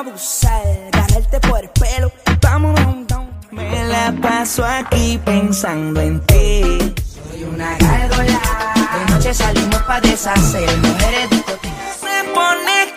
abusar, ganarte por el pelo. Vámonos, Me la paso aquí pensando en ti. Soy una gárgola. De noche salimos para deshacer mujeres discotecas. Se pone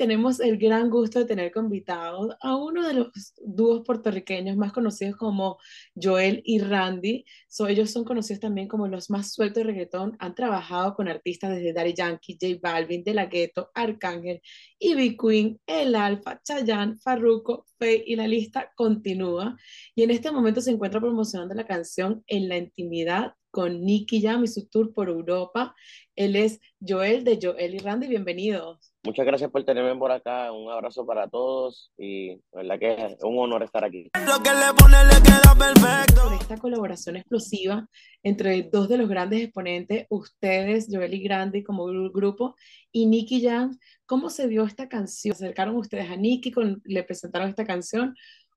tenemos el gran gusto de tener invitados a uno de los dúos puertorriqueños más conocidos como Joel y Randy. ellos son conocidos también como los más sueltos de reggaetón. Han trabajado con artistas desde Daddy Yankee, J Balvin, De La Ghetto, Arcángel, Ivy Queen, El Alfa, Chayanne, Farruko, Faye y la lista continúa. Y en este momento se encuentra promocionando la canción En la Intimidad con Nicky Jam y su tour por Europa. Él es Joel de Joel y Randy. Bienvenidos. Muchas gracias por tenerme por acá. Un abrazo para todos y la verdad que es un honor estar aquí. Lo que le pone le queda perfecto. esta colaboración explosiva entre dos de los grandes exponentes, ustedes, Joel y Grandi como grupo, y Nicky Jam, ¿cómo se dio esta canción? ¿Se acercaron ustedes a Nicky, con, le presentaron esta canción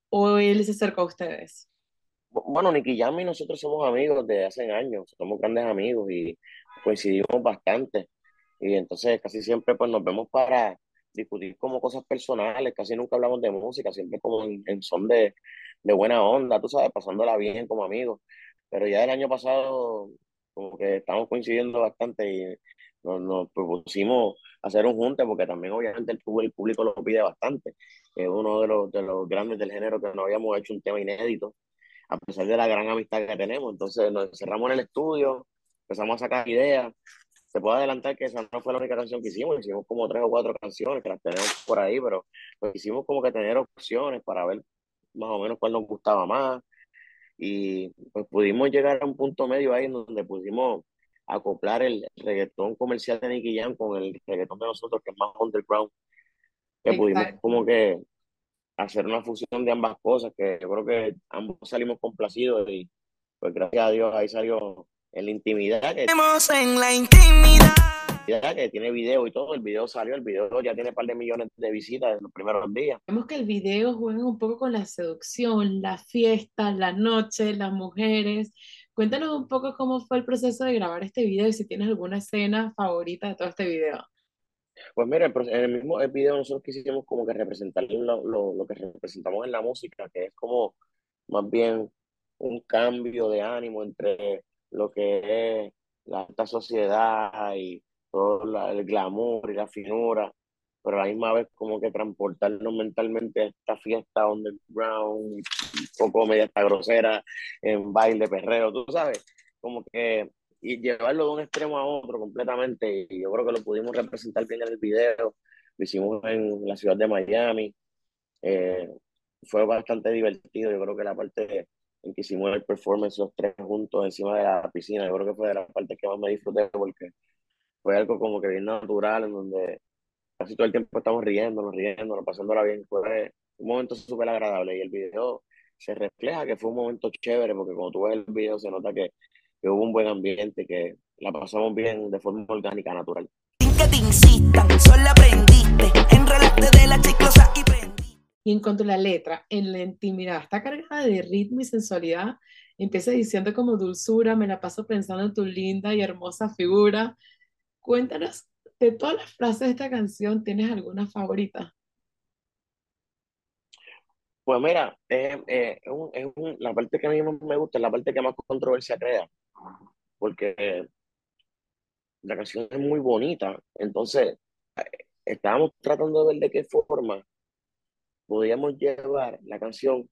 o él se acercó a ustedes? Bueno, Nicky Jam y nosotros somos amigos de hace años, somos grandes amigos y coincidimos bastante. Y entonces casi siempre pues nos vemos para discutir como cosas personales, casi nunca hablamos de música, siempre como en, son de, de, buena onda, tú sabes, pasándola bien como amigos. Pero ya el año pasado como que estamos coincidiendo bastante y nos, nos propusimos hacer un junte porque también obviamente el, el público lo pide bastante. Es uno de los, de los grandes del género que no habíamos hecho un tema inédito, a pesar de la gran amistad que tenemos. Entonces nos encerramos en el estudio, empezamos a sacar ideas. Se puede adelantar que esa no fue la única canción que hicimos, hicimos como tres o cuatro canciones que las tenemos por ahí, pero pues hicimos como que tener opciones para ver más o menos cuál nos gustaba más. Y pues pudimos llegar a un punto medio ahí donde pudimos acoplar el reggaetón comercial de Nicky Jam con el reggaetón de nosotros que es más underground, que pudimos como que hacer una fusión de ambas cosas, que yo creo que ambos salimos complacidos y pues gracias a Dios ahí salió en la intimidad. Que, en la intimidad. Que tiene video y todo, el video salió, el video ya tiene un par de millones de visitas en los primeros días. Vemos que el video juega un poco con la seducción, la fiesta, la noche, las mujeres. Cuéntanos un poco cómo fue el proceso de grabar este video y si tienes alguna escena favorita de todo este video. Pues mira, en el mismo video nosotros quisimos como que representar lo, lo, lo que representamos en la música, que es como más bien un cambio de ánimo entre lo que es la alta sociedad y todo el glamour y la finura, pero a la misma vez como que transportarnos mentalmente a esta fiesta underground, un poco media esta grosera, en baile, perreo, tú sabes, como que y llevarlo de un extremo a otro completamente, y yo creo que lo pudimos representar bien en el video, lo hicimos en la ciudad de Miami, eh, fue bastante divertido, yo creo que la parte en que hicimos el performance los tres juntos encima de la piscina. Yo creo que fue de las partes que más me disfruté porque fue algo como que bien natural, en donde casi todo el tiempo estamos riéndonos, riéndonos, pasándola bien. Fue un momento súper agradable y el video se refleja que fue un momento chévere porque cuando tú ves el video se nota que, que hubo un buen ambiente, que la pasamos bien de forma orgánica, natural. Y en cuanto a la letra, en la intimidad, está cargada de ritmo y sensualidad. Empieza diciendo como dulzura, me la paso pensando en tu linda y hermosa figura. Cuéntanos, de todas las frases de esta canción, ¿tienes alguna favorita? Pues mira, es, la parte que a mí más me gusta es la parte que más controversia crea, porque la canción es muy bonita, entonces eh, estábamos tratando de ver de qué forma podíamos llevar la canción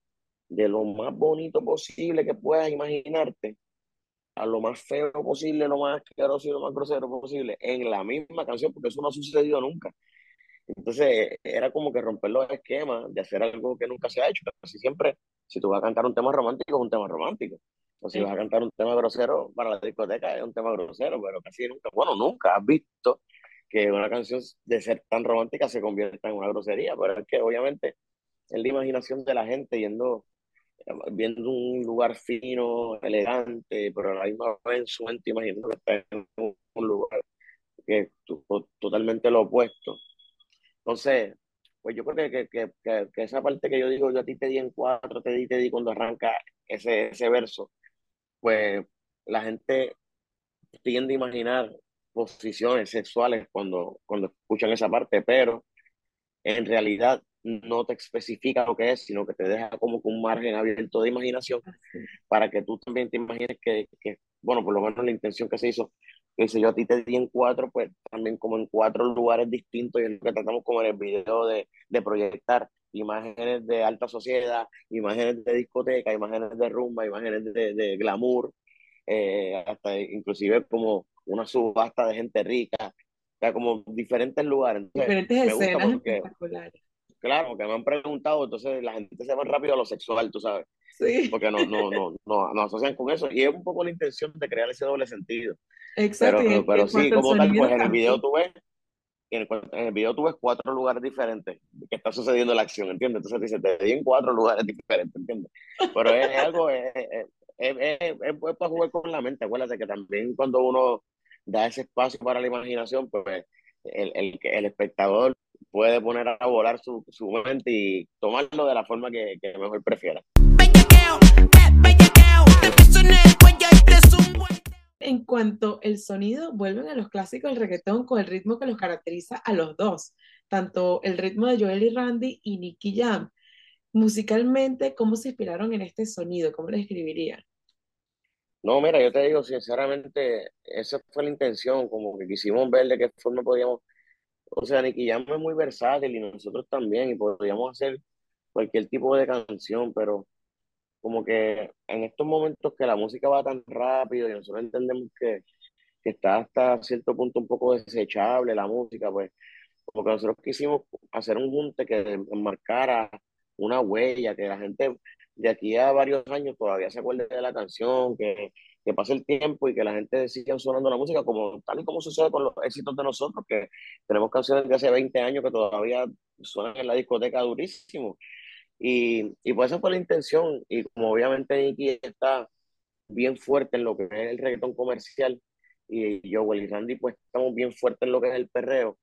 de lo más bonito posible que puedas imaginarte a lo más feo posible, lo más asqueroso y lo más grosero posible en la misma canción, porque eso no ha sucedido nunca. Entonces, era como que romper los esquemas de hacer algo que nunca se ha hecho. Casi siempre, si tú vas a cantar un tema romántico, es un tema romántico. O si vas a cantar un tema grosero para la discoteca, es un tema grosero, pero casi nunca, bueno, nunca has visto que una canción de ser tan romántica se convierta en una grosería, pero es que obviamente es la imaginación de la gente yendo, viendo un lugar fino, elegante, pero a la misma vez en su mente imaginando que está en un lugar que es totalmente lo opuesto. Entonces, pues yo creo que, que, que, que, esa parte que yo digo, yo a ti te di en cuatro, te di, te di cuando arranca ese, ese verso, pues la gente tiende a imaginar posiciones sexuales cuando, cuando escuchan esa parte, pero en realidad no te especifica lo que es, sino que te deja como un margen abierto de imaginación para que tú también te imagines que, que, bueno, por lo menos la intención que se hizo, que si yo a ti te di en cuatro, pues también como en cuatro lugares distintos y es lo que tratamos como en el video de, de proyectar imágenes de alta sociedad, imágenes de discoteca, imágenes de rumba, imágenes de, de glamour, eh, hasta inclusive como una subasta de gente rica, o sea, como diferentes lugares. diferentes escenas espectaculares. Claro, que me han preguntado, entonces la gente se va rápido a lo sexual, tú sabes. Sí. Porque no, no, no, no, no asocian con eso. Y es un poco la intención de crear ese doble sentido. Exacto. Pero, pero sí, como tal, pues en el video tú ves, en el, en el, video tú ves cuatro lugares diferentes que está sucediendo la acción, ¿entiendes? Entonces dice, te di en cuatro lugares diferentes, ¿entiendes? Pero es, es algo, es, es, es, es, para jugar con la mente. Acuérdate que también cuando uno da ese espacio para la imaginación, pues el, el, el espectador puede poner a volar su, su mente y tomarlo de la forma que, que mejor prefiera. En cuanto el sonido, vuelven a los clásicos del reggaetón con el ritmo que los caracteriza a los dos, tanto el ritmo de Joel y Randy y Nicky Jam. Musicalmente, ¿cómo se inspiraron en este sonido? ¿Cómo lo describirían? No, mira, yo te digo, sinceramente, esa fue la intención, como que quisimos ver de qué forma podíamos o sea, Nicky Jam es muy versátil y nosotros también, y podríamos hacer cualquier tipo de canción, pero como que en estos momentos que la música va tan rápido y nosotros entendemos que, que está hasta cierto punto un poco desechable la música, pues como que nosotros quisimos hacer un junte que marcara una huella, que la gente de aquí a varios años todavía se acuerde de la canción, que, que pase el tiempo y que la gente siga sonando la música, como tal y como sucede con los éxitos de nosotros, que tenemos canciones de hace 20 años que todavía suenan en la discoteca durísimo. Y, y pues esa fue la intención. Y como obviamente Nicky está bien fuerte en lo que es el reggaetón comercial, y yo, y Randy, pues estamos bien fuertes en lo que es el perreo,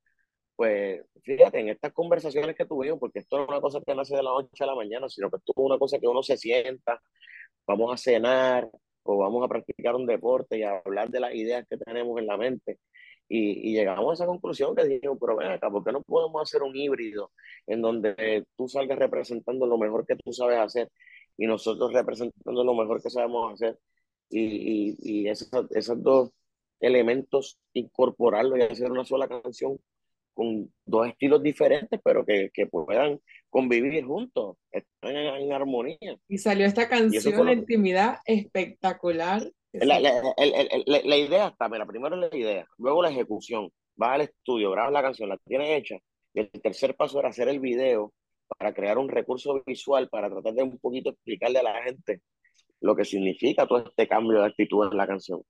pues fíjate, en estas conversaciones que tuvimos, porque esto no es una cosa que nace de la noche a la mañana, sino que esto es una cosa que uno se sienta, vamos a cenar, o vamos a practicar un deporte y a hablar de las ideas que tenemos en la mente. Y, y llegamos a esa conclusión que dijimos, pero ven acá, ¿por qué no podemos hacer un híbrido en donde tú salgas representando lo mejor que tú sabes hacer y nosotros representando lo mejor que sabemos hacer? Y, y, y esos, esos dos elementos, incorporarlos y hacer una sola canción con dos estilos diferentes, pero que, que puedan convivir juntos, están en, en, armonía. Y salió esta canción, La Intimidad, espectacular. La, la, la, la, idea está, mira, primero la idea, luego la ejecución, vas al estudio, grabas la canción, la tienes hecha, y el tercer paso era hacer el video para crear un recurso visual, para tratar de un poquito explicarle a la gente lo que significa todo este cambio de actitud en la canción.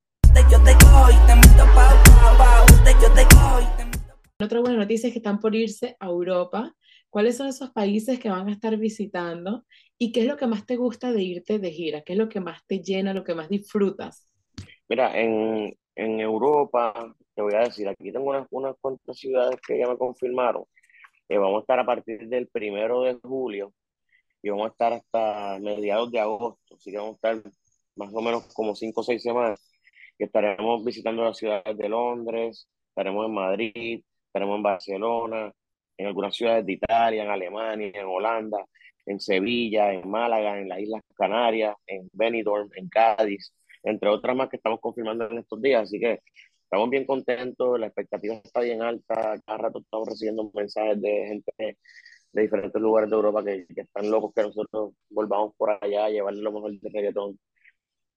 Otra buena noticia es que están por irse a Europa. ¿Cuáles son esos países que van a estar visitando? ¿Y qué es lo que más te gusta de irte de gira? ¿Qué es lo que más te llena, lo que más disfrutas? Mira, en, en Europa, te voy a decir, aquí tengo unas, unas cuantas ciudades que ya me confirmaron. Eh, vamos a estar a partir del primero de julio y vamos a estar hasta mediados de agosto. Así que vamos a estar más o menos como cinco o seis semanas. Que estaremos visitando las ciudades de Londres, estaremos en Madrid, estaremos en Barcelona, en algunas ciudades de Italia, en Alemania, en Holanda, en Sevilla, en Málaga, en las Islas Canarias, en Benidorm, en Cádiz, entre otras más que estamos confirmando en estos días. Así que estamos bien contentos, la expectativa está bien alta, cada rato estamos recibiendo mensajes de gente de diferentes lugares de Europa que, que están locos que nosotros volvamos por allá a llevarle lo mejor de reggaetón.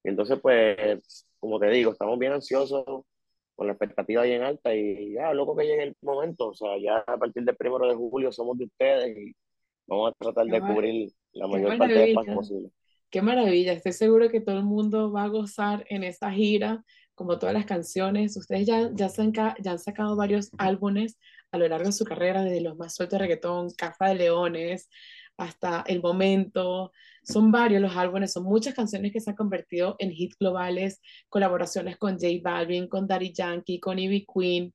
Y entonces, pues, como te digo, estamos bien ansiosos, con la expectativa bien alta y ya, loco que llegue el momento, o sea, ya a partir del primero de julio somos de ustedes y vamos a tratar de cubrir la mayor parte de espacio posible. Qué maravilla, estoy seguro que todo el mundo va a gozar en esta gira, como todas las canciones. Ustedes ya, ya, se han, ya han sacado varios álbumes a lo largo de su carrera, desde los más sueltos de reggaetón, Casa de Leones, hasta El Momento. Son varios los álbumes, son muchas canciones que se han convertido en hits globales, colaboraciones con J Balvin, con Daddy Yankee, con Ivy Queen.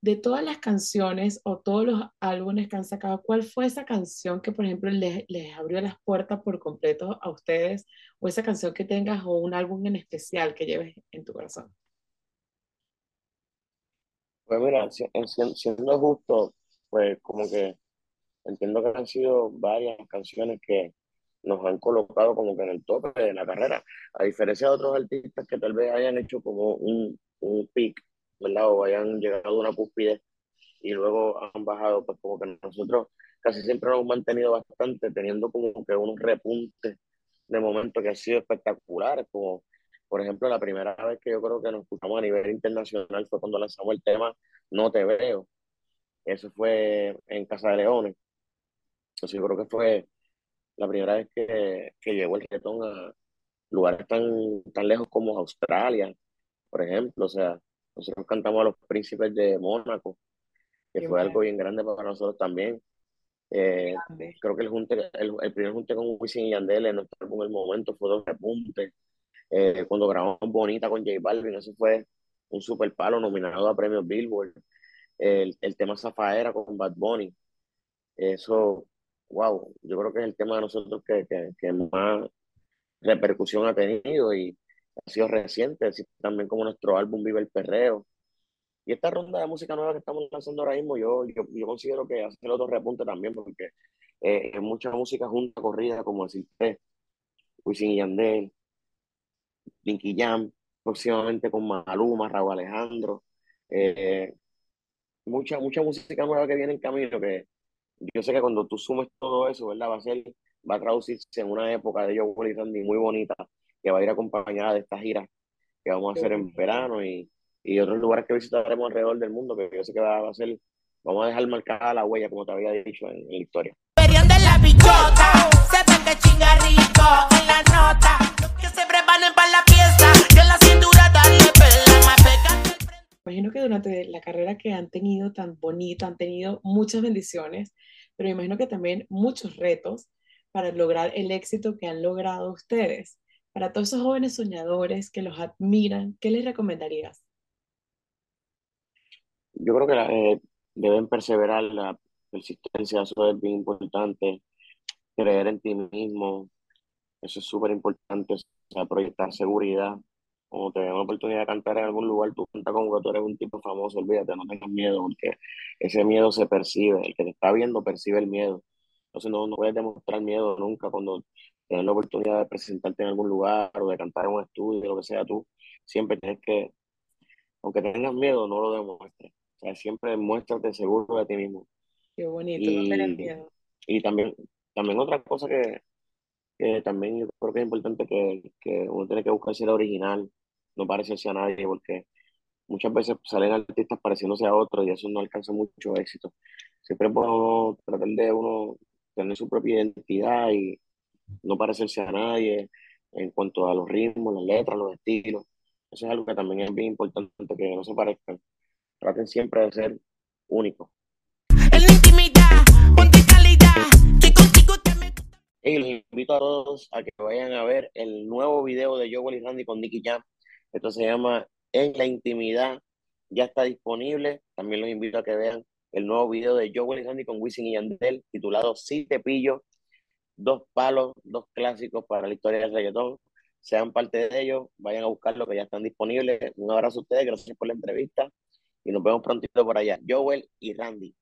De todas las canciones o todos los álbumes que han sacado, ¿cuál fue esa canción que, por ejemplo, les, les abrió las puertas por completo a ustedes? O esa canción que tengas o un álbum en especial que lleves en tu corazón. Pues mira, si- en- si- siendo justo, pues como que entiendo que han sido varias canciones que nos han colocado como que en el tope de la carrera, a diferencia de otros artistas que tal vez hayan hecho como un, un peak, ¿verdad? O hayan llegado a una cúspide y luego han bajado, pues como que nosotros casi siempre nos hemos mantenido bastante, teniendo como que unos repuntes de momentos que han sido espectaculares, como por ejemplo la primera vez que yo creo que nos escuchamos a nivel internacional fue cuando lanzamos el tema No te veo, eso fue en Casa de Leones, entonces yo creo que fue la primera vez que, que llegó el reggaetón a lugares tan, tan lejos como Australia, por ejemplo, o sea, nosotros cantamos a los príncipes de Mónaco, que Qué fue bueno, algo bien grande para nosotros también. Eh, creo que el, junte, el, el primer junte con Wisin y Yandel en nuestro álbum El Momento fue dos repuntes. Eh, cuando grabamos Bonita con J Balvin, eso fue un super palo nominado a premios Billboard. El, el tema Zafaera con Bad Bunny, eso, wow, yo creo que es el tema de nosotros que, que, que más repercusión ha tenido y ha sido reciente, así también como nuestro álbum Vive el Perreo. Y esta ronda de música nueva que estamos lanzando ahora mismo, yo, yo, yo considero que hace el otro repunte también, porque eh, mucha música junta, corrida, como decirte, Wisin y Yandel, Nicky Jam, próximamente con Maluma, Raúl Alejandro, eh, mucha, mucha música nueva que viene en camino, que yo sé que cuando tú sumes todo eso, ¿verdad? Va a ser, va a traducirse en una época de Joe y Randy muy bonita, que va a ir acompañada de esta gira que vamos a hacer en verano y, y otros lugares que visitaremos alrededor del mundo, que yo sé que va, va a ser, vamos a dejar marcada la huella, como te había dicho en, en la historia. Perión de la bichota, se en la nota. Imagino que durante la carrera que han tenido tan bonita, han tenido muchas bendiciones, pero imagino que también muchos retos para lograr el éxito que han logrado ustedes. Para todos esos jóvenes soñadores que los admiran, ¿qué les recomendarías? Yo creo que eh, deben perseverar, la persistencia, eso es bien importante, creer en ti mismo, eso es súper importante, o sea, proyectar seguridad. Cuando te den una oportunidad de cantar en algún lugar, tú cuentas como que tú eres un tipo famoso, olvídate, no tengas miedo, porque ese miedo se percibe, el que te está viendo percibe el miedo. Entonces no, no puedes demostrar miedo nunca cuando tienes la oportunidad de presentarte en algún lugar o de cantar en un estudio, lo que sea tú, siempre tienes que, aunque tengas miedo, no lo demuestres. O sea, siempre muéstrate seguro de ti mismo. Qué bonito, no tener miedo. y también, también otra cosa que, que también yo creo que es importante que, que uno tiene que buscar ser original, no parecerse a nadie, porque muchas veces salen artistas pareciéndose a otros y eso no alcanza mucho éxito. Siempre es bueno tratar de uno tener su propia identidad y no parecerse a nadie en cuanto a los ritmos, las letras, los estilos. Eso es algo que también es bien importante, que no se parezcan. Traten siempre de ser únicos. Y los invito a todos a que vayan a ver el nuevo video de Joel y Randy con Nicky Jam. Esto se llama En la Intimidad. Ya está disponible. También los invito a que vean el nuevo video de Joel y Randy con Wisin y Yandel, titulado Si te pillo. Dos palos, dos clásicos para la historia del reggaetón. Sean parte de ellos, vayan a buscarlo que ya están disponibles. Un abrazo a ustedes, gracias por la entrevista y nos vemos prontito por allá. Joel y Randy.